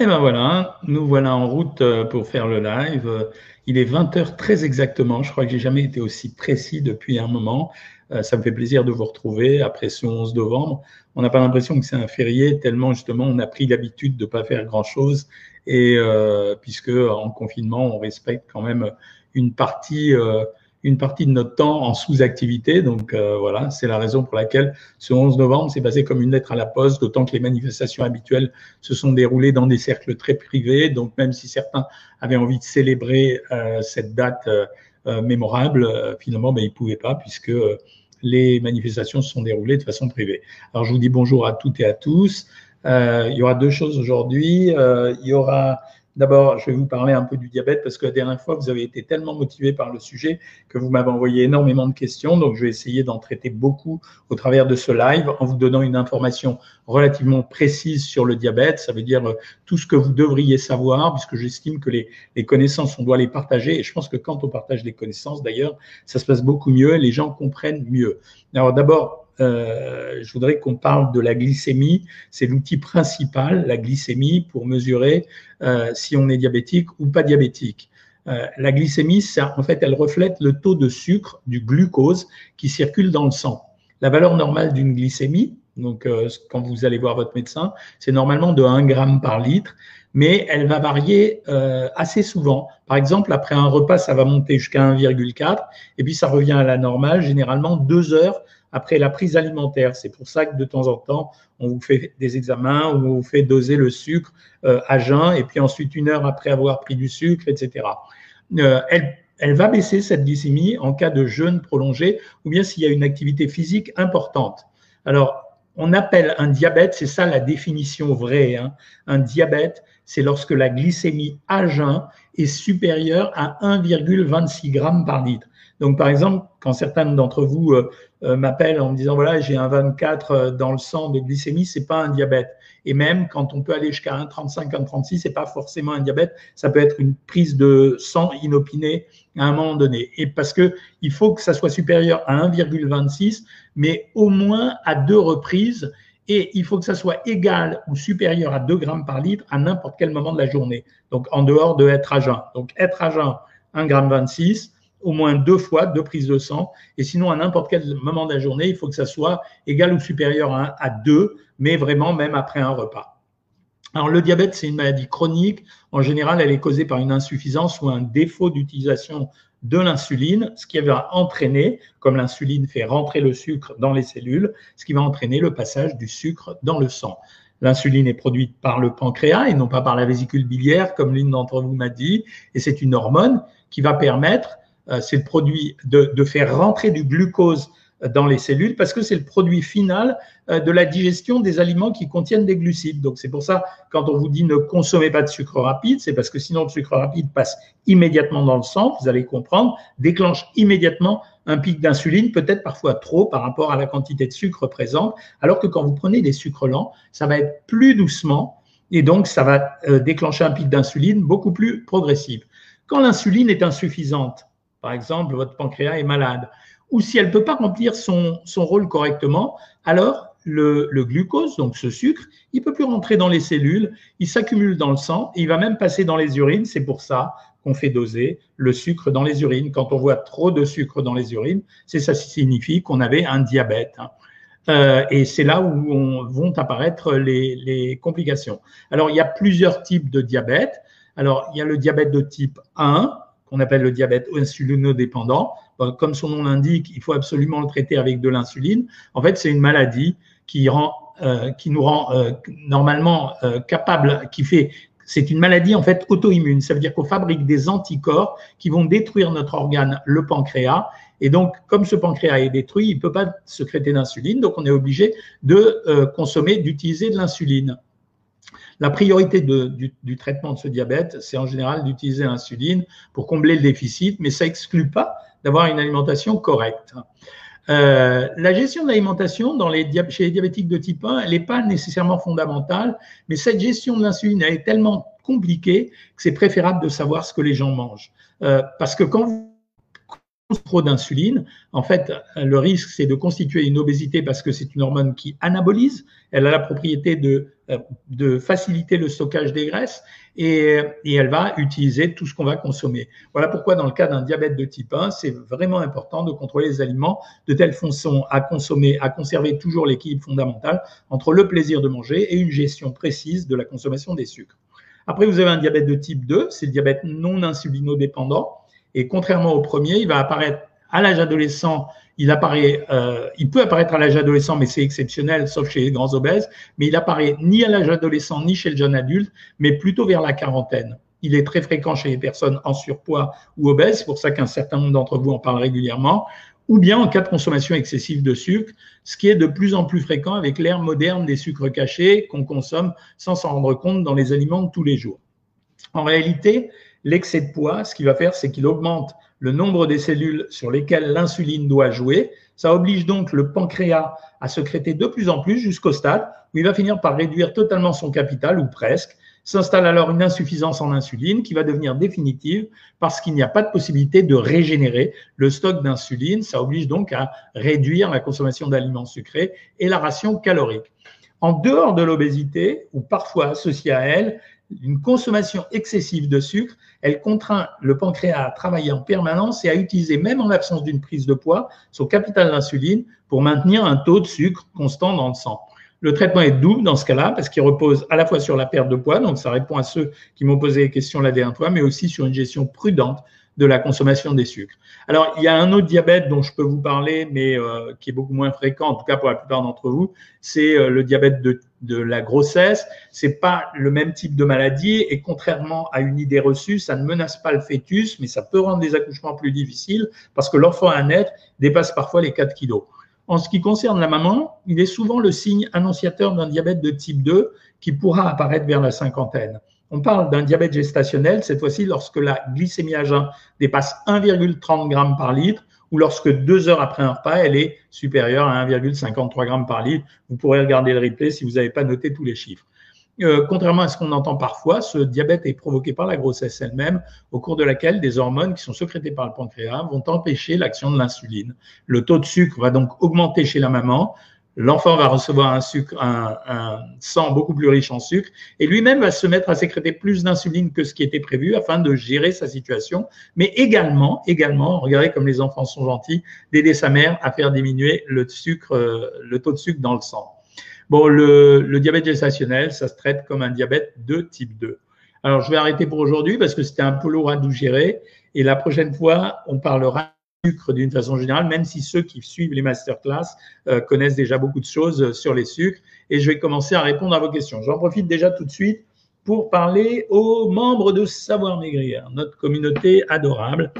Et ben voilà, nous voilà en route euh, pour faire le live. Il est 20h très exactement. Je crois que j'ai jamais été aussi précis depuis un moment. Euh, ça me fait plaisir de vous retrouver après ce 11 novembre. On n'a pas l'impression que c'est un férié tellement justement on a pris l'habitude de pas faire grand chose et euh, puisque en confinement on respecte quand même une partie une partie de notre temps en sous-activité. Donc euh, voilà, c'est la raison pour laquelle ce 11 novembre s'est passé comme une lettre à la poste, d'autant que les manifestations habituelles se sont déroulées dans des cercles très privés. Donc même si certains avaient envie de célébrer euh, cette date euh, euh mémorable, euh, finalement, ben, ils ne pouvaient pas puisque les manifestations se sont déroulées de façon privée. Alors je vous dis bonjour à toutes et à tous. il y aura deux choses aujourd'hui. il y aura D'abord, je vais vous parler un peu du diabète parce que la dernière fois, vous avez été tellement motivé par le sujet que vous m'avez envoyé énormément de questions. Donc, je vais essayer d'en traiter beaucoup au travers de ce live en vous donnant une information relativement précise sur le diabète. Ça veut dire euh, tout ce que vous devriez savoir puisque j'estime que les, les connaissances, on doit les partager. Et je pense que quand on partage des connaissances, d'ailleurs, ça se passe beaucoup mieux et les gens comprennent mieux. Alors, d'abord, euh, je voudrais qu'on parle de la glycémie. C'est l'outil principal, la glycémie, pour mesurer euh, si on est diabétique ou pas diabétique. Euh, la glycémie, en fait, elle reflète le taux de sucre, du glucose qui circule dans le sang. La valeur normale d'une glycémie, donc quand vous allez voir votre médecin, c'est normalement de 1 gramme par litre, mais elle va varier assez souvent. Par exemple, après un repas, ça va monter jusqu'à 1,4, et puis ça revient à la normale, généralement deux heures après la prise alimentaire. C'est pour ça que de temps en temps, on vous fait des examens on vous fait doser le sucre euh, à jeun et puis ensuite une heure après avoir pris du sucre, etc. Euh, elle, elle va baisser cette glycémie en cas de jeûne prolongé ou bien s'il y a une activité physique importante. Alors, on appelle un diabète, c'est ça la définition vraie, hein. un diabète, c'est lorsque la glycémie à jeun est supérieure à 1,26 g par litre. Donc, par exemple, quand certains d'entre vous euh, euh, m'appellent en me disant voilà, j'ai un 24 euh, dans le sang de glycémie, c'est pas un diabète. Et même quand on peut aller jusqu'à 1,35, 1,36, c'est pas forcément un diabète. Ça peut être une prise de sang inopinée à un moment donné. Et parce que il faut que ça soit supérieur à 1,26, mais au moins à deux reprises. Et il faut que ça soit égal ou supérieur à 2 grammes par litre à n'importe quel moment de la journée. Donc, en dehors de être à jeun. Donc, être à jeun, 1 gramme 26 au moins deux fois, deux prises de sang. Et sinon, à n'importe quel moment de la journée, il faut que ça soit égal ou supérieur à, à deux, mais vraiment même après un repas. Alors, le diabète, c'est une maladie chronique. En général, elle est causée par une insuffisance ou un défaut d'utilisation de l'insuline, ce qui va entraîner, comme l'insuline fait rentrer le sucre dans les cellules, ce qui va entraîner le passage du sucre dans le sang. L'insuline est produite par le pancréas et non pas par la vésicule biliaire, comme l'une d'entre vous m'a dit, et c'est une hormone qui va permettre c'est le produit de, de, faire rentrer du glucose dans les cellules parce que c'est le produit final euh, de la digestion des aliments qui contiennent des glucides. Donc c'est pour ça quand on vous dit ne consommez pas de sucre rapide, c'est parce que sinon le sucre rapide passe immédiatement dans le sang, vous allez comprendre, déclenche immédiatement un pic d'insuline, peut-être parfois trop par rapport à la quantité de sucre présente, alors que quand vous prenez des sucres lents, ça va être plus doucement et donc ça va euh, déclencher un pic d'insuline beaucoup plus progressif. Quand l'insuline est insuffisante, par exemple, votre pancréas est malade, ou si elle ne peut pas remplir son, son, rôle correctement, alors le, le, glucose, donc ce sucre, il ne peut plus rentrer dans les cellules, il s'accumule dans le sang et il va même passer dans les urines. C'est pour ça qu'on fait doser le sucre dans les urines. Quand on voit trop de sucre dans les urines, c'est ça signifie qu'on avait un diabète. Hein. Euh, et c'est là où on, vont apparaître les, les, complications. Alors, il y a plusieurs types de diabète. Alors, il y a le diabète de type 1, qu'on appelle le diabète insulinodépendant. Comme son nom l'indique, il faut absolument le traiter avec de l'insuline. En fait, c'est une maladie qui, euh, nous rend euh, normalement euh, capable, qui fait c'est une maladie en fait auto-immune. Ça veut dire qu'on fabrique des anticorps qui vont détruire notre organe, le pancréas. Et donc, comme ce pancréas est détruit, il ne peut pas sécréter d'insuline. Donc, on est obligé de consommer, d'utiliser de l'insuline. La priorité du, traitement de ce diabète, c'est en général d'utiliser l'insuline pour combler le déficit, mais ça exclut pas d'avoir une alimentation correcte. Euh, la gestion de l'alimentation chez les diabétiques de type 1, elle n'est pas nécessairement fondamentale, mais cette gestion de l'insuline, elle est tellement compliquée que c'est préférable de savoir ce que les gens mangent. Euh, parce que quand vous trop d'insuline, en fait, le risque, c'est de constituer une obésité parce que c'est une hormone qui anabolise. Elle a la propriété de, euh, de faciliter le stockage des graisses et, et elle va utiliser tout ce qu'on va consommer. Voilà pourquoi, dans le cas d'un diabète de type 1, c'est vraiment important de contrôler les aliments de telle façon à consommer, à conserver toujours l'équilibre fondamental entre le plaisir de manger et une gestion précise de la consommation des sucres. Après, vous avez un diabète de type 2, c'est le diabète non insulinodépendant. Et contrairement au premier, il va apparaître à l'âge adolescent. Il apparaît, euh, il peut apparaître à l'âge adolescent, mais c'est exceptionnel, sauf chez les grands obèses. Mais il apparaît ni à l'âge adolescent ni chez le jeune adulte, mais plutôt vers la quarantaine. Il est très fréquent chez les personnes en surpoids ou obèses. C'est pour ça qu'un certain nombre d'entre vous en parlent régulièrement. Ou bien en cas de consommation excessive de sucre, ce qui est de plus en plus fréquent avec l'ère moderne des sucres cachés qu'on consomme sans s'en rendre compte dans les aliments de tous les jours. En réalité, L'excès de poids, ce qu'il va faire, c'est qu'il augmente le nombre des cellules sur lesquelles l'insuline doit jouer. Ça oblige donc le pancréas à secréter de plus en plus jusqu'au stade où il va finir par réduire totalement son capital ou presque. S'installe alors une insuffisance en insuline qui va devenir définitive parce qu'il n'y a pas de possibilité de régénérer le stock d'insuline. Ça oblige donc à réduire la consommation d'aliments sucrés et la ration calorique. En dehors de l'obésité, ou parfois associée à elle, une consommation excessive de sucre, elle contraint le pancréas à travailler en permanence et à utiliser, même en l'absence d'une prise de poids, son capital d'insuline pour maintenir un taux de sucre constant dans le sang. Le traitement est double dans ce cas-là parce qu'il repose à la fois sur la perte de poids, donc ça répond à ceux qui m'ont posé des questions la dernière fois, mais aussi sur une gestion prudente de la consommation des sucres. Alors, il y a un autre diabète dont je peux vous parler, mais euh, qui est beaucoup moins fréquent, en tout cas pour la plupart d'entre vous, c'est euh, le diabète de, de, la grossesse. C'est pas le même type de maladie et contrairement à une idée reçue, ça ne menace pas le fœtus, mais ça peut rendre les accouchements plus difficiles parce que l'enfant à naître dépasse parfois les 4 kilos. En ce qui concerne la maman, il est souvent le signe annonciateur d'un diabète de type 2 qui pourra apparaître vers la cinquantaine. On parle d'un diabète gestationnel, cette fois-ci lorsque la glycémie à jeun dépasse 1,30 g par litre ou lorsque deux heures après un repas, elle est supérieure à 1,53 g par litre. Vous pourrez regarder le replay si vous n'avez pas noté tous les chiffres. Euh, contrairement à ce qu'on entend parfois, ce diabète est provoqué par la grossesse elle-même, au cours de laquelle des hormones qui sont sécrétées par le pancréas vont empêcher l'action de l'insuline. Le taux de sucre va donc augmenter chez la maman, l'enfant va recevoir un, sucre, un, sang beaucoup plus riche en sucre et lui-même va se mettre à sécréter plus d'insuline que ce qui était prévu afin de gérer sa situation, mais également, également, regardez comme les enfants sont gentils, d'aider sa mère à faire diminuer le sucre, euh, le taux de sucre dans le sang. Bon, le, le diabète gestationnel, ça se traite comme un diabète de type 2. Alors, je vais arrêter pour aujourd'hui parce que c'était un peu lourd à nous gérer. Et la prochaine fois, on parlera sucre d'une façon générale, même si ceux qui suivent les masterclass euh, connaissent déjà beaucoup de choses euh, sur les sucres. Et je vais commencer à répondre à vos questions. J'en profite déjà tout de suite pour parler aux membres de Savoir Maigrir, notre communauté adorable.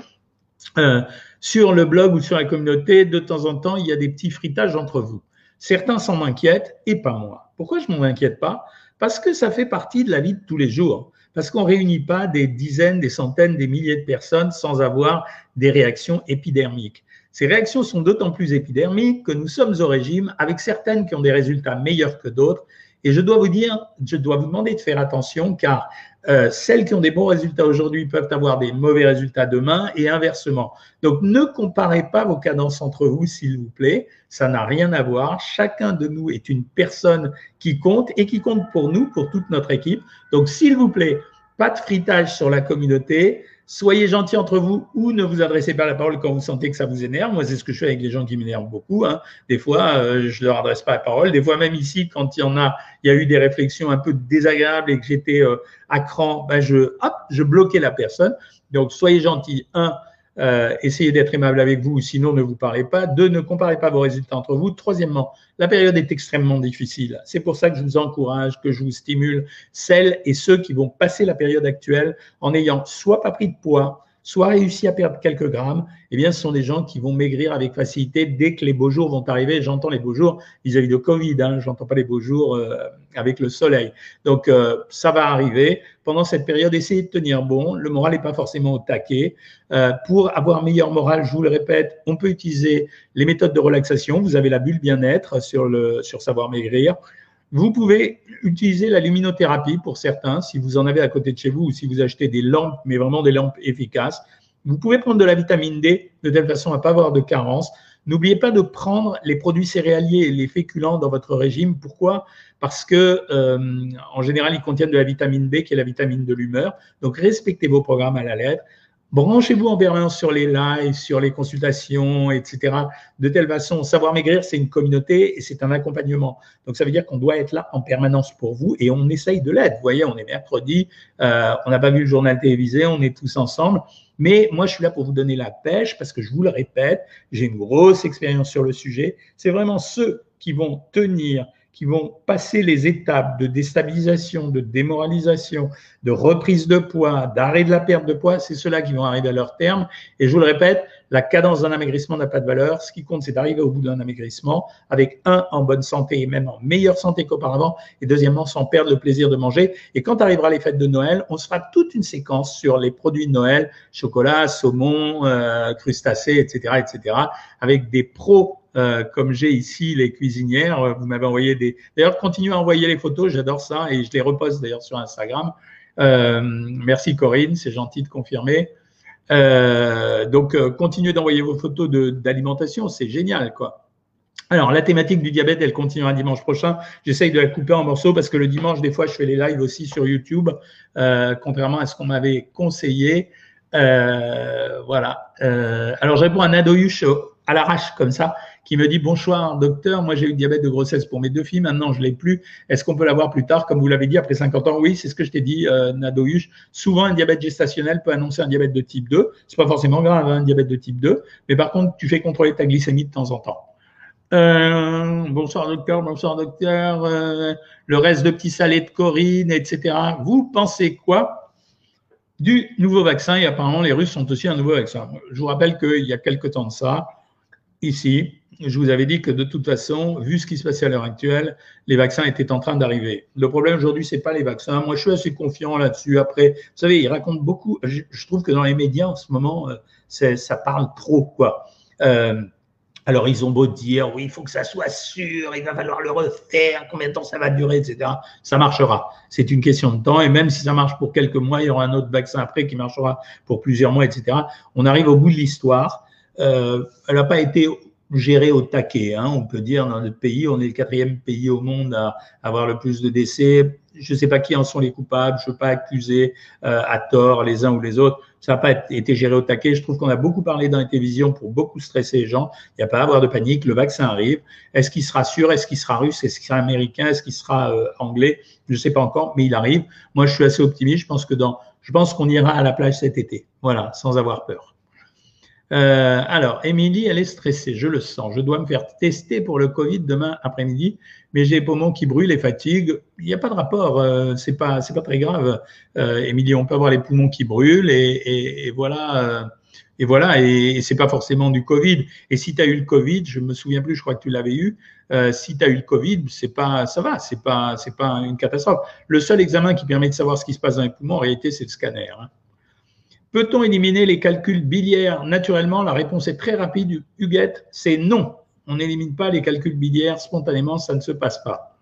Euh, sur le blog ou sur la communauté, de temps en temps, il y a des petits fritages entre vous. Certains s'en inquiètent et pas moi. Pourquoi je m'en inquiète pas? Parce que ça fait partie de la vie de tous les jours parce qu'on ne réunit pas des dizaines, des centaines, des milliers de personnes sans avoir des réactions épidermiques. Ces réactions sont d'autant plus épidermiques que nous sommes au régime avec certaines qui ont des résultats meilleurs que d'autres. Et je dois vous dire, je dois vous demander de faire attention car euh, celles qui ont des bons résultats aujourd'hui peuvent avoir des mauvais résultats demain et inversement. Donc ne comparez pas vos cadences entre vous, s'il vous plaît. Ça n'a rien à voir. Chacun de nous est une personne qui compte et qui compte pour nous, pour toute notre équipe. Donc s'il vous plaît, pas de fritage sur la communauté. Soyez gentils entre vous ou ne vous adressez pas la parole quand vous sentez que ça vous énerve. Moi, c'est ce que je fais avec les gens qui m'énervent beaucoup. Hein. Des fois, euh, je ne leur adresse pas la parole. Des fois, même ici, quand il y en a, il y a eu des réflexions un peu désagréables et que j'étais euh, à cran, ben je, hop, bloquais la personne. Donc, soyez gentils. Un, euh, essayez d'être aimable avec vous, sinon ne vous parlez pas. Deux, ne comparez pas vos résultats entre vous. Troisièmement, la période est extrêmement difficile. C'est pour ça que je vous encourage, que je vous stimule, celles et ceux qui vont passer la période actuelle en ayant soit pas pris de poids, soit réussi à perdre quelques grammes, eh bien, ce sont des gens qui vont maigrir avec facilité dès que les beaux jours vont arriver. J'entends les beaux jours vis-à-vis de Covid, hein, j'entends pas les beaux jours euh, avec le soleil. Donc, euh, ça va arriver. Pendant cette période, essayez de tenir bon. Le moral n'est pas forcément au taquet. Euh, pour avoir meilleur moral, je vous le répète, on peut utiliser les méthodes de relaxation. Vous avez la bulle bien-être sur, sur Savoir Maigrir. Vous pouvez utiliser la luminothérapie pour certains, si vous en avez à côté de chez vous ou si vous achetez des lampes, mais vraiment des lampes efficaces. Vous pouvez prendre de la vitamine D de telle façon à ne pas avoir de carence. N'oubliez pas de prendre les produits céréaliers et les féculents dans votre régime. Pourquoi? Parce que euh, en général, ils contiennent de la vitamine B, qui est la vitamine de l'humeur. Donc, respectez vos programmes à la lettre. Branchez-vous en permanence sur les lives, sur les consultations, etc. De telle façon, Savoir Maigrir, c'est une communauté et c'est un accompagnement. Donc, ça veut dire qu'on doit être là en permanence pour vous et on essaye de l'être. Vous voyez, on est mercredi, euh, on n'a pas vu le journal télévisé, on est tous ensemble. Mais moi, je suis là pour vous donner la pêche parce que je vous le répète, j'ai une grosse expérience sur le sujet. C'est vraiment ceux qui vont tenir qui vont passer les étapes de déstabilisation, de démoralisation, de reprise de poids, d'arrêt de la perte de poids, c'est ceux-là qui vont arriver à leur terme. Et je vous le répète, la cadence d'un amaigrissement n'a pas de valeur. Ce qui compte, c'est d'arriver au bout d'un amaigrissement avec un, en bonne santé et même en meilleure santé qu'auparavant, et deuxièmement, sans perdre le plaisir de manger. Et quand arrivera les fêtes de Noël, on se fera toute une séquence sur les produits de Noël, chocolat, saumon, euh, crustacés, etc., etc., avec des pros euh, comme j'ai ici les cuisinières. Vous m'avez envoyé des. D'ailleurs, continuez à envoyer les photos, j'adore ça et je les reposte d'ailleurs sur Instagram. Euh, merci Corinne, c'est gentil de confirmer. Euh, donc, continuez d'envoyer vos photos d'alimentation, c'est génial, quoi. Alors, la thématique du diabète, elle continuera dimanche prochain. J'essaye de la couper en morceaux parce que le dimanche, des fois, je fais les lives aussi sur YouTube, contrairement à ce qu'on m'avait conseillé. voilà. alors, je réponds à Nadoyush à l'arrache comme ça qui me dit bonsoir docteur, moi j'ai eu diabète de grossesse pour mes deux filles, maintenant je l'ai plus. Est-ce qu'on peut l'avoir plus tard, comme vous l'avez dit après 50 ans Oui, c'est ce que je t'ai dit, euh, Nadohuche. Souvent un diabète gestationnel peut annoncer un diabète de type 2. C'est pas forcément grave, hein, un diabète de type 2, mais par contre tu fais contrôler ta glycémie de temps en temps. Euh, bonsoir docteur, bonsoir docteur. Euh, le reste de petits salés de Corinne, etc. Vous pensez quoi du nouveau vaccin? Et apparemment les Russes sont aussi un nouveau vaccin. Je vous rappelle qu'il y a quelque temps de ça, ici, je vous avais dit que de toute façon, vu ce qui se passait à l'heure actuelle, les vaccins étaient en train d'arriver. Le problème aujourd'hui, c'est pas les vaccins. Moi, je suis assez confiant là-dessus. Après, vous savez, ils racontent beaucoup. Je, trouve que dans les médias en ce moment, euh, ça parle trop, quoi. Euh, alors, ils ont beau dire, oui, il faut que ça soit sûr, il va falloir le refaire, combien de temps ça va durer, etc. Ça marchera. C'est une question de temps. Et même si ça marche pour quelques mois, il y aura un autre vaccin après qui marchera pour plusieurs mois, etc. On arrive au bout de l'histoire. Euh, elle n'a pas été géré au taquet. Hein. On peut dire dans notre pays, on est le quatrième pays au monde à avoir le plus de décès. Je ne sais pas qui en sont les coupables, je ne veux pas accuser euh, à tort les uns ou les autres. Ça n'a pas été géré au taquet. Je trouve qu'on a beaucoup parlé dans les télévisions pour beaucoup stresser les gens. Il n'y a pas à avoir de panique. Le vaccin arrive. Est-ce qu'il sera sûr? Est-ce qu'il sera russe? Est-ce qu'il sera américain? Est-ce qu'il sera euh, anglais? Je ne sais pas encore, mais il arrive. Moi, je suis assez optimiste. Je pense que je pense qu'on ira à la plage cet été. Voilà, sans avoir peur. Euh, alors, Émilie, elle est stressée, je le sens. Je dois me faire tester pour le Covid demain après-midi, mais j'ai les poumons qui brûlent et fatigue. Il n'y a pas de rapport, euh, c'est pas, pas très grave. Euh, Émilie, on peut avoir les poumons qui brûlent et, voilà. Euh, et voilà, et, c'est pas forcément du Covid. Et si tu as eu le Covid, je me souviens plus, je crois que tu l'avais eu. Euh, si tu as eu le Covid, c'est pas, ça va, c'est pas, c'est pas une catastrophe. Le seul examen qui permet de savoir ce qui se passe dans les poumons, en réalité, c'est le scanner. Hein. Peut-on éliminer les calculs biliaires naturellement? La réponse est très rapide, Huguette, c'est non. On n'élimine pas les calculs biliaires spontanément, ça ne se passe pas.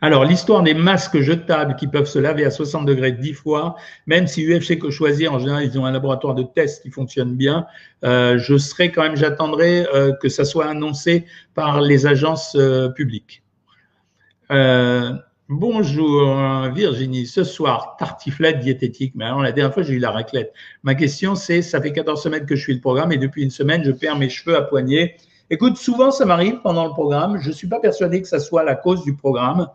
Alors, l'histoire des masques jetables qui peuvent se laver à 60 degrés 10 fois, même si UFC que choisir, en général, ils ont un laboratoire de test qui fonctionne bien, euh, je serais quand même, j'attendrai euh, que ça soit annoncé par les agences euh, publiques. Bonjour Virginie, ce soir, tartiflette diététique. Mais alors, la dernière fois, j'ai eu la raclette. Ma question, c'est, ça fait 14 semaines que je suis le programme et depuis une semaine, je perds mes cheveux à poignée. Écoute, souvent, ça m'arrive pendant le programme. Je ne suis pas persuadé que ça soit la cause du programme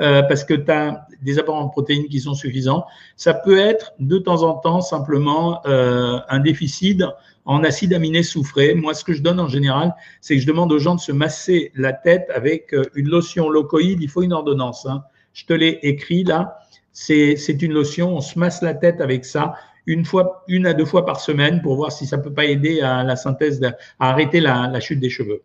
euh, parce que tu as des apports en protéines qui sont suffisants. Ça peut être de temps en temps simplement euh, un déficit en acides aminés soufrés. Moi, ce que je donne en général, c'est que je demande aux gens de se masser la tête avec euh, une lotion locoïde. Il faut une ordonnance. Hein je te l'ai écrit là. C'est une lotion, on se masse la tête avec ça une fois, une à deux fois par semaine pour voir si ça peut pas aider à la synthèse, à arrêter la, chute des cheveux.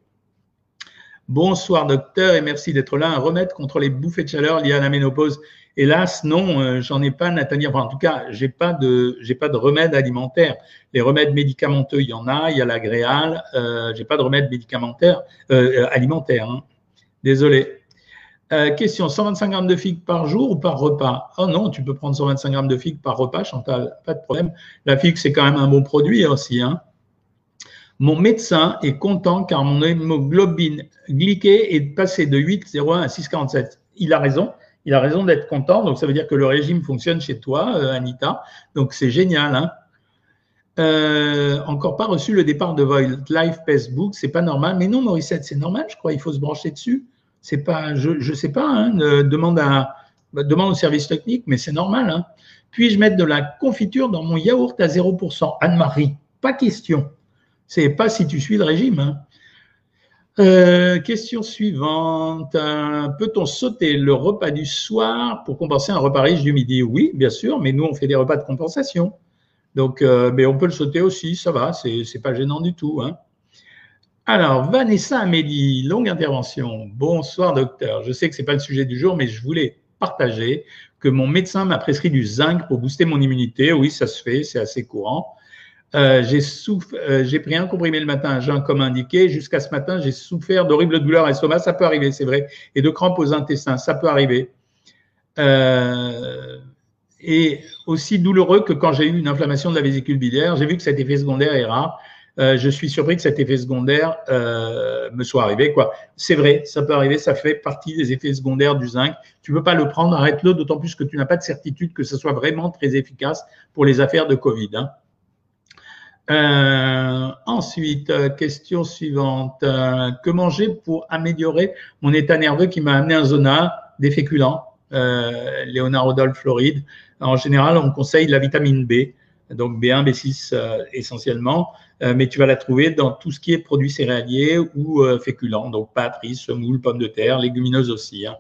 Bonsoir docteur et merci d'être là. Un remède contre les bouffées de chaleur liées à la ménopause. Hélas, non, euh, j'en ai pas, Nathalie. en tout cas, j'ai pas de, pas de remède alimentaire. Les remèdes médicamenteux, il y en a. Il y a l'agréal. Euh, j'ai pas de remède médicamentaire euh, alimentaire. Hein. Désolé. Euh, question 125 grammes de figues par jour ou par repas? Oh non, tu peux prendre 125 grammes de figues par repas, Chantal, pas de problème. La figue, c'est quand même un bon produit aussi. Hein. Mon médecin est content car mon hémoglobine glyquée est passée de 8,01 à 6,47. Il a raison. Il a raison d'être content. Donc, ça veut dire que le régime fonctionne chez toi, euh, Anita. Donc, c'est génial. Hein euh, encore pas reçu le départ de Void Live Facebook. C'est pas normal. Mais non, Morissette, c'est normal, je crois. Il faut se brancher dessus. C'est pas, je ne sais pas. Hein, demande, à, demande au service technique, mais c'est normal. Hein. Puis-je mettre de la confiture dans mon yaourt à 0% Anne-Marie, pas question. C'est pas si tu suis le régime. Hein. Euh, question suivante. Euh, peut-on sauter le repas du soir pour compenser un repas riche du midi? Oui, bien sûr, mais nous, on fait des repas de compensation. Donc, euh, mais on peut le sauter aussi, ça va, c'est pas gênant du tout. Hein. Alors, Vanessa Amélie, longue intervention. Bonsoir, docteur. Je sais que ce n'est pas le sujet du jour, mais je voulais partager que mon médecin m'a prescrit du zinc pour booster mon immunité. Oui, ça se fait, c'est assez courant. Euh, euh, j'ai pris un comprimé le matin, jean comme indiqué. Jusqu'à ce matin, j'ai souffert d'horribles douleurs à l'estomac. Ça peut arriver, c'est vrai. Et de crampes aux intestins. Ça peut arriver. Euh, et aussi douloureux que quand j'ai eu une inflammation de la vésicule biliaire. J'ai vu que cet effet secondaire est rare. Je suis surpris que cet effet secondaire me soit arrivé. Quoi. C'est vrai, ça peut arriver, ça fait partie des effets secondaires du zinc. Tu ne peux pas le prendre, arrête-le, d'autant plus que tu n'as pas de certitude que ce soit vraiment très efficace pour les affaires de Covid. Hein. Euh, ensuite, euh, question suivante. Euh, que manger pour améliorer mon état nerveux qui m'a amené un zona des féculents euh, Léonard Rodolphe Floride. En général, on conseille la vitamine B, donc B1, B6 essentiellement, mais tu vas la trouver dans tout ce qui est produits céréaliers ou féculents, donc pâtes, riz, semoule, pommes de terre, légumineuses aussi. Hein.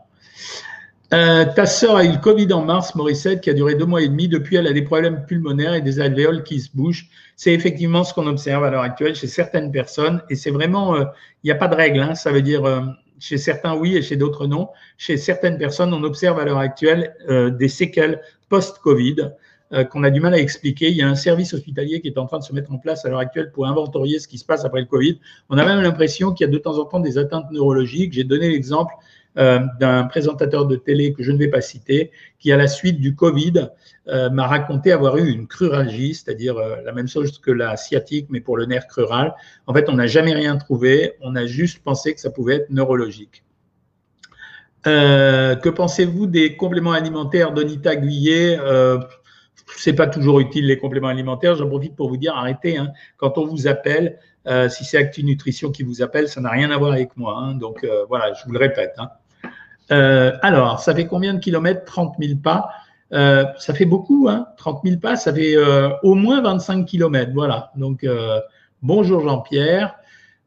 Euh, ta sœur a eu le Covid en mars, Morissette, qui a duré deux mois et demi. Depuis, elle a des problèmes pulmonaires et des alvéoles qui se bougent. C'est effectivement ce qu'on observe à l'heure actuelle chez certaines personnes. Et c'est vraiment, euh, il n'y a pas de règle. Hein. Ça veut dire, euh, chez certains oui et chez d'autres non. Chez certaines personnes, on observe à l'heure actuelle des séquelles post-Covid qu'on a du mal à expliquer. Il y a un service hospitalier qui est en train de se mettre en place à l'heure actuelle pour inventorier ce qui se passe après le Covid. On a même l'impression qu'il y a de temps en temps des atteintes neurologiques. J'ai donné l'exemple euh, d'un présentateur de télé que je ne vais pas citer, qui à la suite du Covid euh, m'a raconté avoir eu une cruralgie, c'est-à-dire euh, la même chose que la sciatique, mais pour le nerf crural. En fait, on n'a jamais rien trouvé, on a juste pensé que ça pouvait être neurologique. que pensez-vous des compléments alimentaires d'Onita Guyet euh, c'est pas toujours utile les compléments alimentaires. J'en profite pour vous dire arrêtez. Hein. Quand on vous appelle, si c'est Actu Nutrition qui vous appelle, ça n'a rien à voir avec moi. Hein. Donc voilà, je vous le répète. Hein. Euh, alors, ça fait combien de kilomètres? 30 000 pas. Euh, ça fait beaucoup, hein 30 000 pas, ça fait euh, au moins 25 kilomètres. Voilà. Donc, bonjour Jean-Pierre.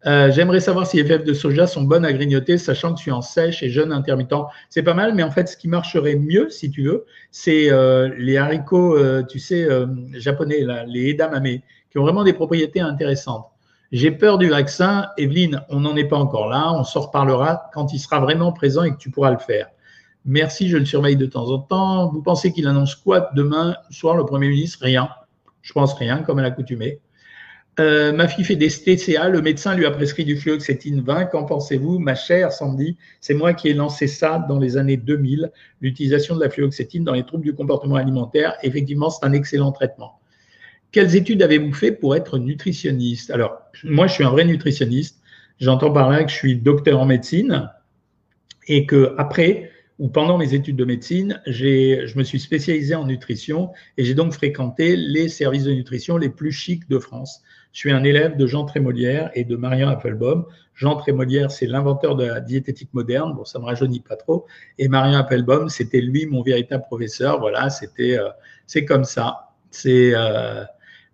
J'aimerais savoir si les fèves de soja sont bonnes à grignoter, sachant que je suis en sèche et jeune intermittent. C'est pas mal, mais en fait, ce qui marcherait mieux, si tu veux, c'est les haricots, tu sais, japonais, les edamame, qui ont vraiment des propriétés intéressantes. J'ai peur du vaccin. Evelyne, on n'en est pas encore là. On s'en reparlera quand il sera vraiment présent et que tu pourras le faire. Merci, je le surveille de temps en temps. Vous pensez qu'il annonce quoi demain soir, le Premier ministre? Rien. Je pense rien, comme à l'accoutumée. Euh, ma fille fait des TCA, le médecin lui a prescrit du fluoxétine 20. Qu'en pensez-vous, ma chère Sandy? C'est moi qui ai lancé ça dans les années 2000, l'utilisation de la fluoxétine dans les troubles du comportement alimentaire. Effectivement, c'est un excellent traitement. Quelles études avez-vous fait pour être nutritionniste? Alors, moi, je suis un vrai nutritionniste. J'entends par là que je suis docteur en médecine et que après ou pendant mes études de médecine, je me suis spécialisé en nutrition et j'ai donc fréquenté les services de nutrition les plus chics de France. Je suis un élève de Jean Trémolière et de Marion Appelbaum. Jean Trémolière, c'est l'inventeur de la diététique moderne. Bon, ça me rajeunit pas trop. Et Marion Appelbaum, c'était lui mon véritable professeur. Voilà, c'était, euh, c'est comme ça. Euh,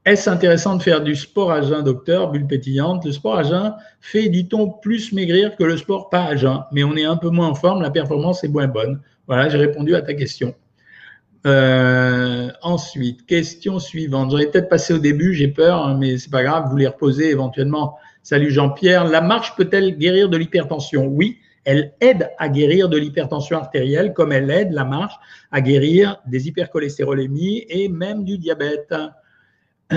est-ce intéressant de faire du sport à jeun, docteur? Bulle pétillante. Le sport à jeun fait, dit-on, plus maigrir que le sport pas à jeun, mais on est un peu moins en forme, la performance est moins bonne. Voilà, j'ai répondu à ta question. Euh, ensuite, question suivante. J'aurais peut-être passé au début, j'ai peur, hein, mais c'est pas grave, vous les reposez éventuellement. Salut Jean-Pierre. La marche peut-elle guérir de l'hypertension? Oui, elle aide à guérir de l'hypertension artérielle, comme elle aide la marche à guérir des hypercholestérolémies et même du diabète.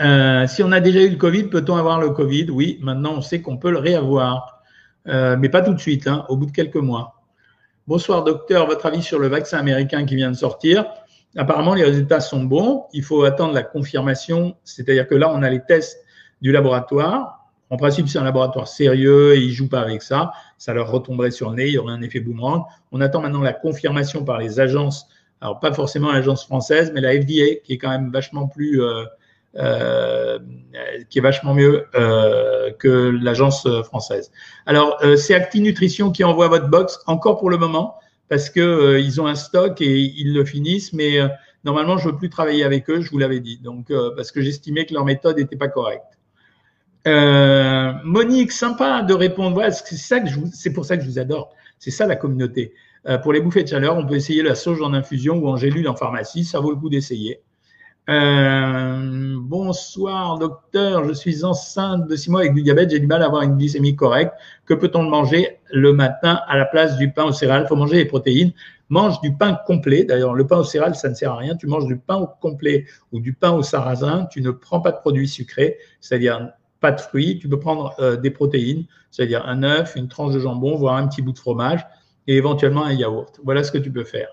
Euh, si on a déjà eu le Covid, peut-on avoir le Covid? Oui, maintenant on sait qu'on peut le réavoir. mais pas tout de suite, hein, au bout de quelques mois. Bonsoir docteur, votre avis sur le vaccin américain qui vient de sortir Apparemment, les résultats sont bons. Il faut attendre la confirmation, c'est-à-dire que là, on a les tests du laboratoire. En principe, c'est un laboratoire sérieux et ils ne jouent pas avec ça. Ça leur retomberait sur le nez, il y aurait un effet boomerang. On attend maintenant la confirmation par les agences, alors pas forcément l'agence française, mais la FDA, qui est quand même vachement plus euh, qui est vachement mieux euh, que l'agence française. Alors, euh, c'est Acti Nutrition qui envoie votre box encore pour le moment parce que ils ont un stock et ils le finissent, mais normalement, je veux plus travailler avec eux, je vous l'avais dit, donc parce que j'estimais que leur méthode n'était pas correcte. Monique, sympa de répondre. c'est ça que c'est pour ça que je vous adore. C'est ça la communauté. pour les bouffées de chaleur, on peut essayer la sauge en infusion ou en gélule en pharmacie. Ça vaut le coup d'essayer. Euh, bonsoir docteur, je suis enceinte de six mois avec du diabète, j'ai du mal à avoir une glycémie correcte. Que peut-on manger le matin à la place du pain au céréales? Faut manger les protéines. Mange du pain complet. D'ailleurs, le pain au céréales, ça ne sert à rien. Tu manges du pain au complet ou du pain au sarrasin. Tu ne prends pas de produits sucrés, c'est-à-dire pas de fruits. Tu peux prendre euh, des protéines, c'est-à-dire un œuf, une tranche de jambon, voire un petit bout de fromage et éventuellement un yaourt. Voilà ce que tu peux faire.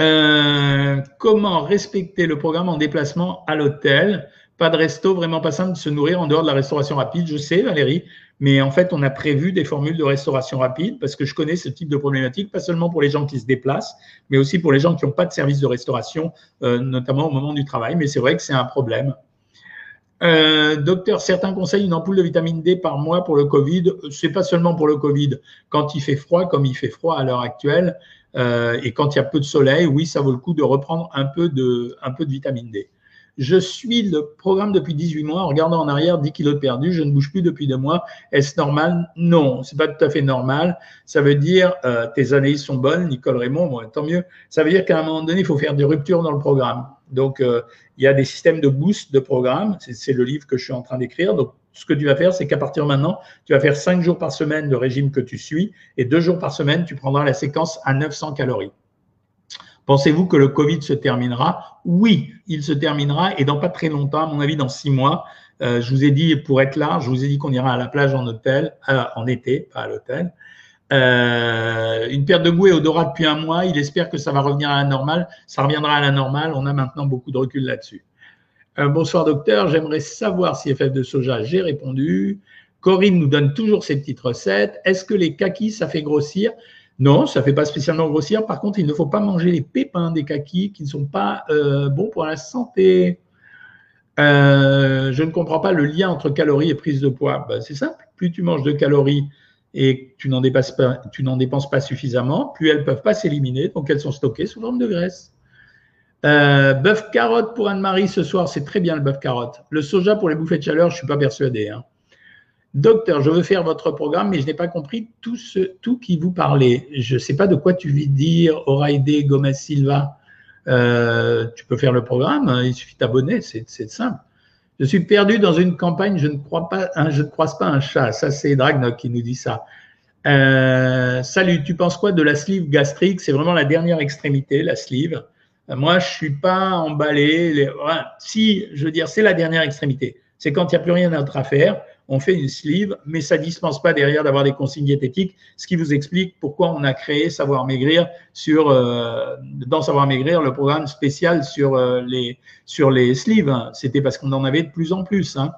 Euh, comment respecter le programme en déplacement à l'hôtel? Pas de resto, vraiment pas simple de se nourrir en dehors de la restauration rapide. Je sais, Valérie, mais en fait, on a prévu des formules de restauration rapide parce que je connais ce type de problématique, pas seulement pour les gens qui se déplacent, mais aussi pour les gens qui n'ont pas de service de restauration, euh, notamment au moment du travail. Mais c'est vrai que c'est un problème. Euh, docteur, certains conseillent une ampoule de vitamine D par mois pour le Covid. C'est pas seulement pour le Covid. Quand il fait froid, comme il fait froid à l'heure actuelle, et quand il y a peu de soleil, oui, ça vaut le coup de reprendre un peu de, un peu de vitamine D. Je suis le programme depuis 18 mois. En regardant en arrière, 10 kilos de perdu. Je ne bouge plus depuis deux mois. Est-ce normal? Non, c'est pas tout à fait normal. Ça veut dire euh, tes analyses sont bonnes, Nicole Raymond. Bon, tant mieux. Ça veut dire qu'à un moment donné, il faut faire des ruptures dans le programme. Donc, euh, il y a des systèmes de boost de programme. C'est le livre que je suis en train d'écrire. Donc, ce que tu vas faire, c'est qu'à partir maintenant, tu vas faire cinq jours par semaine le régime que tu suis et deux jours par semaine, tu prendras la séquence à 900 calories. Pensez-vous que le Covid se terminera? Oui, il se terminera et dans pas très longtemps, à mon avis, dans six mois. Euh, je vous ai dit, pour être là, je vous ai dit qu'on ira à la plage en hôtel, euh, en été, pas à l'hôtel. Euh, une perte de goût et odorat depuis un mois. Il espère que ça va revenir à la normale. Ça reviendra à la normale. On a maintenant beaucoup de recul là-dessus. Euh, bonsoir docteur, j'aimerais savoir si FF de soja, j'ai répondu. Corinne nous donne toujours ses petites recettes. Est-ce que les kakis, ça fait grossir? Non, ça ne fait pas spécialement grossir. Par contre, il ne faut pas manger les pépins des kakis qui ne sont pas euh, bons pour la santé. je ne comprends pas le lien entre calories et prise de poids. Ben, c'est simple. Plus tu manges de calories, et tu n'en dépenses pas suffisamment, plus elles ne peuvent pas s'éliminer, donc elles sont stockées sous forme de graisse. Euh, bœuf carotte pour Anne-Marie ce soir, c'est très bien le bœuf carotte. Le soja pour les bouffées de chaleur, je ne suis pas persuadé. Hein. Docteur, je veux faire votre programme, mais je n'ai pas compris tout ce qui vous parlait. Je ne sais pas de quoi tu veux dire, Oraide Gomez Silva. Euh, tu peux faire le programme, hein, il suffit d'abonner, c'est simple. Je suis perdu dans une campagne, je ne, crois pas, ne croise pas un chat. Ça, c'est Dragnok qui nous dit ça. Euh, salut, tu penses quoi de la sleeve gastrique? C'est vraiment la dernière extrémité, la sleeve. Moi, je suis pas emballé. si, je veux dire, c'est la dernière extrémité. C'est quand il n'y a plus rien d'autre à faire on fait une sleeve, mais ça ne dispense pas derrière d'avoir des consignes diététiques, ce qui vous explique pourquoi on a créé Savoir Maigrir sur, euh, dans Savoir Maigrir, le programme spécial sur, euh, les, sur sleeves. C'était parce qu'on en avait de plus en plus. Hein.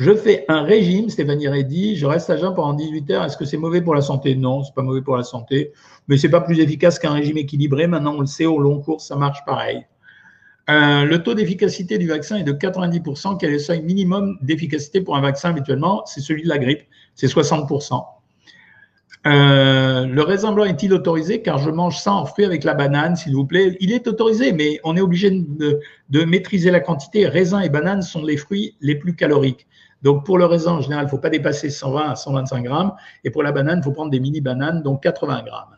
Je fais un régime, Stéphanie Reddy, je reste à jeun pendant 18 heures. Est-ce que c'est mauvais pour la santé? Non, c'est pas mauvais pour la santé, mais c'est pas plus efficace qu'un régime équilibré. Maintenant, on le sait, au long cours, ça marche pareil. Euh, le taux d'efficacité du vaccin est de 90%. Quel est le seuil minimum d'efficacité pour un vaccin habituellement? C'est celui de la grippe, c'est 60%. Euh, le raisin blanc est-il autorisé? Car je mange ça en fruit avec la banane, s'il vous plaît. Il est autorisé, mais on est obligé de, maîtriser la quantité. Raisin et banane sont les fruits les plus caloriques. Donc pour le raisin, en général, il ne faut pas dépasser 120 à 125 grammes. Et pour la banane, il faut prendre des mini-bananes, donc 80 grammes.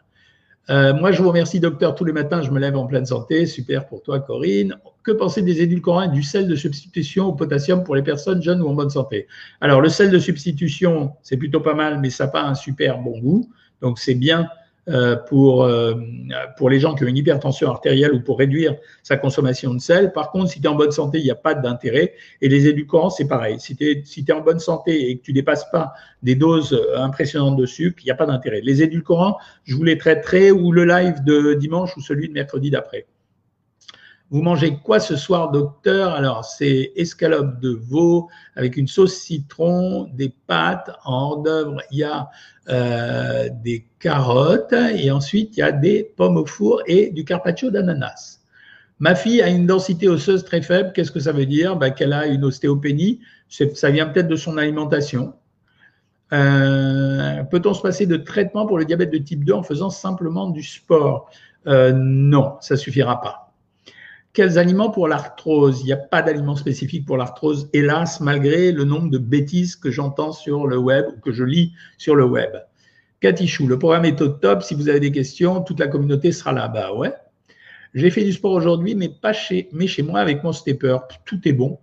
Euh, moi, je vous remercie, docteur. Tous les matins, je me lève en pleine santé. Super pour toi, Corinne. Que penser des édulcorants et du sel de substitution au potassium pour les personnes jeunes ou en bonne santé? Alors, le sel de substitution, c'est plutôt pas mal, mais ça n'a pas un super bon goût. Donc, c'est bien pour, euh, pour les gens qui ont une hypertension artérielle ou pour réduire sa consommation de sel. Par contre, si tu es en bonne santé, il n'y a pas d'intérêt. Et les édulcorants, c'est pareil. Si tu es, si es en bonne santé et que tu dépasses pas des doses impressionnantes de sucre, il n'y a pas d'intérêt. Les édulcorants, je vous les traiterai ou le live de dimanche ou celui de mercredi d'après. Vous mangez quoi ce soir, docteur? Alors, c'est escalope de veau avec une sauce citron, des pâtes. En hors d'œuvre, il y a euh, des carottes et ensuite, il y a des pommes au four et du carpaccio d'ananas. Ma fille a une densité osseuse très faible. Qu'est-ce que ça veut dire? Bah, Qu'elle a une ostéopénie. Ça vient peut-être de son alimentation. Euh, peut-on se passer de traitement pour le diabète de type 2 en faisant simplement du sport? Euh, Non, ça suffira pas. Quels aliments pour l'arthrose? Il n'y a pas d'aliments spécifiques pour l'arthrose, hélas, malgré le nombre de bêtises que j'entends sur le web ou que je lis sur le web. Katichou, le programme est au top. Si vous avez des questions, toute la communauté sera là. bas ouais. J'ai fait du sport aujourd'hui, mais pas mais chez moi avec mon stepper. Tout est bon.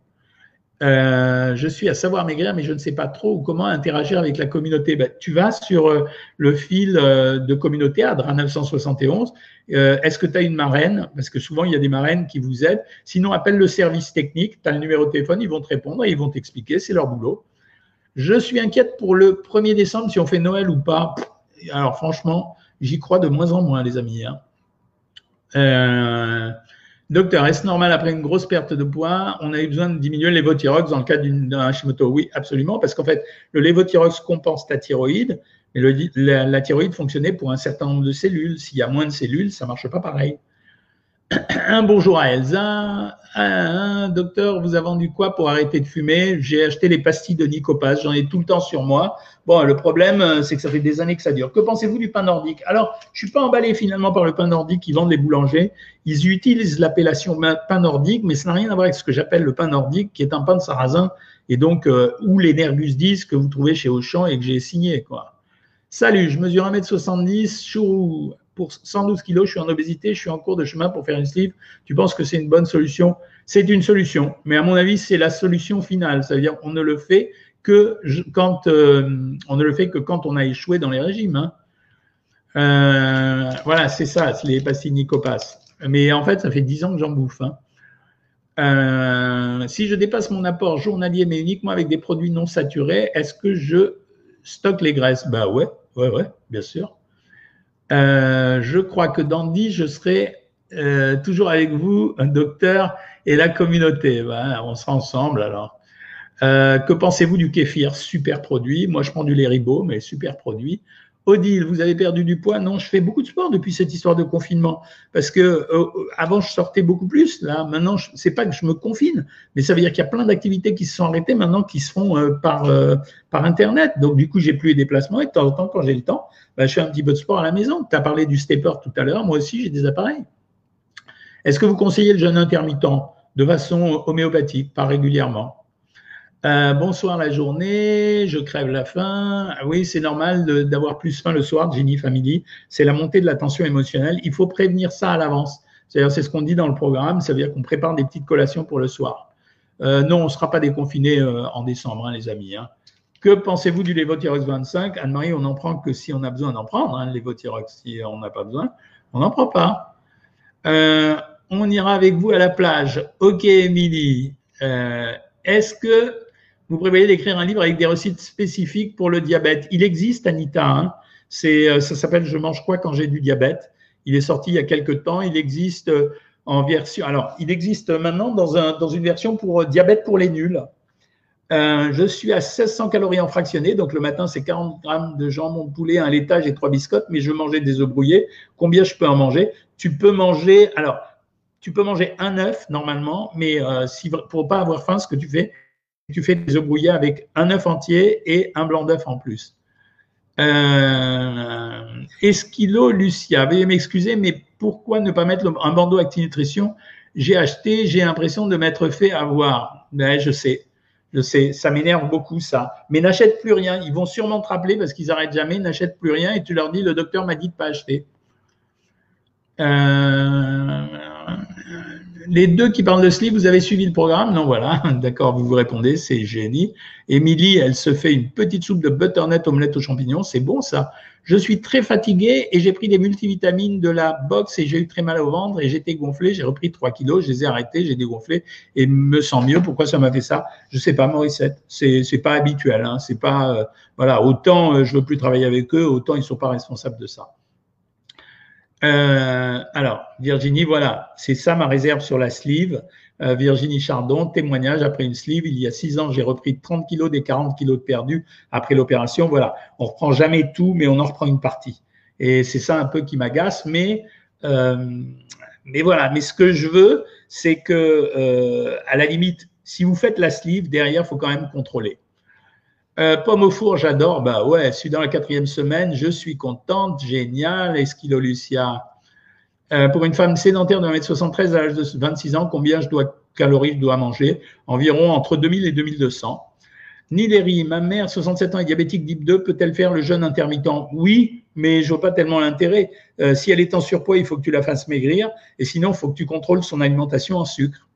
Euh, je suis à savoir maigrir, mais je ne sais pas trop comment interagir avec la communauté. Ben, tu vas sur euh, le fil euh, de communauté ADRA 971. Est-ce que tu as une marraine? Parce que souvent, il y a des marraines qui vous aident. Sinon, appelle le service technique. Tu as le numéro de téléphone, ils vont te répondre et ils vont t'expliquer. C'est leur boulot. Je suis inquiète pour le 1er décembre, si on fait Noël ou pas. Alors, franchement, j'y crois de moins en moins, les amis. Hein. Docteur, est-ce normal après une grosse perte de poids, on a eu besoin de diminuer le lévothyrox dans le cas d'un Hashimoto? Oui, absolument, parce qu'en fait, le lévothyrox compense ta thyroïde, mais la, thyroïde fonctionnait pour un certain nombre de cellules. S'il y a moins de cellules, ça ne marche pas pareil. Un bonjour à Elsa. Un, docteur, vous avez vendu quoi pour arrêter de fumer? J'ai acheté les pastilles de Nicopas, j'en ai tout le temps sur moi. Bon, le problème, euh, c'est que ça fait des années que ça dure. Que pensez-vous du pain nordique? Alors, je suis pas emballé finalement par le pain nordique qu'ils vendent les boulangers. Ils utilisent l'appellation pain nordique, mais ça n'a rien à voir avec ce que j'appelle le pain nordique, qui est un pain de sarrasin, et donc euh, où les Nergus 10 que vous trouvez chez Auchan et que j'ai signé. quoi. Salut, je mesure 1m70, chou pour 112 kilos, je suis en obésité, je suis en cours de chemin pour faire une sleeve. Tu penses que c'est une bonne solution? C'est une solution, mais à mon avis, c'est la solution finale. Ça veut dire qu'on ne le fait que quand euh, on quand on a échoué dans les régimes. Hein. Euh, voilà, c'est ça, c'est les pastilles Nicopas. Mais en fait, ça fait 10 ans que j'en bouffe. Hein. Euh, si je dépasse mon apport journalier, mais uniquement avec des produits non saturés, est-ce que je stocke les graisses? Bah ouais, ouais, ouais, bien sûr. Euh, je crois que dans 10, je serai euh, toujours avec vous, un docteur et la communauté. Ben, on sera ensemble alors. Euh, que pensez-vous du kéfir? Super produit. Moi, je prends du lait ribot, mais super produit. Odile, vous avez perdu du poids Non, je fais beaucoup de sport depuis cette histoire de confinement. Parce que euh, avant, je sortais beaucoup plus. Là, maintenant, c'est pas que je me confine, mais ça veut dire qu'il y a plein d'activités qui se sont arrêtées maintenant, qui se font euh, par euh, par internet. Donc du coup, j'ai plus les déplacements et de temps en temps, quand j'ai le temps, bah, je fais un petit peu de sport à la maison. Tu as parlé du stepper tout à l'heure. Moi aussi, j'ai des appareils. Est-ce que vous conseillez le jeûne intermittent de façon homéopathique, pas régulièrement? Euh, bonsoir la journée, je crève la faim. Ah oui, c'est normal d'avoir plus faim le soir, Jenny Family. C'est la montée de la tension émotionnelle. Il faut prévenir ça à l'avance. C'est-à-dire, c'est ce qu'on dit dans le programme. Ça veut dire qu'on prépare des petites collations pour le soir. Euh, non, on ne sera pas déconfiné euh, en décembre, hein, les amis. Hein. Que pensez-vous du Levothyrox 25 Anne-Marie, on n'en prend que si on a besoin d'en prendre. Hein, Levothyrox, si on n'a pas besoin, on n'en prend pas. on ira avec vous à la plage. Ok, Émilie. Est-ce que vous prévoyez d'écrire un livre avec des recettes spécifiques pour le diabète. Il existe, Anita. Hein. Euh, ça s'appelle Je mange quoi quand j'ai du diabète. Il est sorti il y a quelques temps. Il existe euh, en version. Alors, il existe maintenant dans, un, dans une version pour euh, diabète pour les nuls. je suis à 1600 calories en fractionné, donc le matin c'est 40 grammes de jambon de poulet, un laitage et trois biscottes, mais je mangeais des œufs brouillés. Combien je peux en manger? Tu peux manger, alors tu peux manger un œuf normalement, mais si, pour pas avoir faim, ce que tu fais, tu fais des œufs brouillés avec un œuf entier et un blanc d'œuf en plus. Euh, Esquilo Lucia, veuillez m'excuser, mais pourquoi ne pas mettre un bandeau Acti Nutrition? J'ai acheté, j'ai l'impression de m'être fait avoir. Ben, je sais, je sais, ça m'énerve beaucoup ça. Mais n'achète plus rien. Ils vont sûrement te rappeler parce qu'ils n'arrêtent jamais. N'achète plus rien et tu leur dis le docteur m'a dit de pas acheter. Euh, les deux qui parlent de livre, vous avez suivi le programme Non, voilà, d'accord, vous vous répondez, c'est génie. Émilie, elle se fait une petite soupe de butternut omelette aux champignons, c'est bon ça. Je suis très fatigué et j'ai pris des multivitamines de la boxe et j'ai eu très mal au ventre et j'étais gonflé. J'ai repris 3 kilos, je les ai arrêtés, j'ai dégonflé et me sens mieux. Pourquoi ça m'a fait ça? Je sais pas, Morissette. C'est c'est pas habituel. Hein. C'est pas euh, voilà. Autant euh, je veux plus travailler avec eux, autant ils sont pas responsables de ça. Euh, alors, Virginie, voilà, c'est ça ma réserve sur la sleeve. Euh, Virginie Chardon, témoignage après une sleeve. Il y a six ans, j'ai repris 30 kilos des 40 kilos de perdus après l'opération. Voilà, on reprend jamais tout, mais on en reprend une partie. Et c'est ça un peu qui m'agace. Mais, euh, mais voilà, mais ce que je veux, c'est que, euh, à la limite, si vous faites la sleeve, derrière, il faut quand même contrôler. Euh, pomme au four, j'adore. Bah ouais, je suis dans la quatrième semaine, je suis contente, génial. Esquilolucia. Euh, pour une femme sédentaire de 1m73 à l'âge de 26 ans, combien je dois, calories je dois manger? Environ entre 2000 et 2200. Niléry, ma mère, 67 ans, est diabétique type 2, peut-elle faire le jeûne intermittent? Oui, mais je vois pas tellement l'intérêt. Euh, si elle est en surpoids, il faut que tu la fasses maigrir, et sinon, il faut que tu contrôles son alimentation en sucre.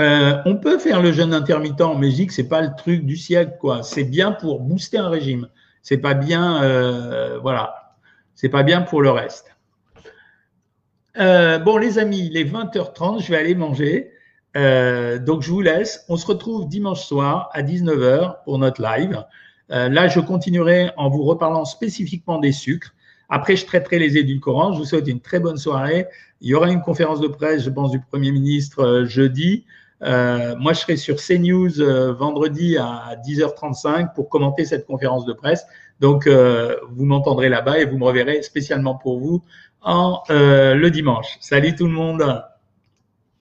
Euh, on peut faire le jeûne intermittent, mais je dis que c'est pas le truc du siècle, quoi. C'est bien pour booster un régime. C'est pas bien, euh, voilà. C'est pas bien pour le reste. Euh, bon, les amis, il est 20h30, je vais aller manger. donc, je vous laisse. On se retrouve dimanche soir à 19h pour notre live. là, je continuerai en vous reparlant spécifiquement des sucres. Après, je traiterai les édulcorants. Je vous souhaite une très bonne soirée. Il y aura une conférence de presse, je pense, du Premier ministre jeudi. Euh, moi, je serai sur CNews euh, vendredi à 10h35 pour commenter cette conférence de presse. Donc, euh, vous m'entendrez là-bas et vous me reverrez spécialement pour vous en le dimanche. Salut tout le monde.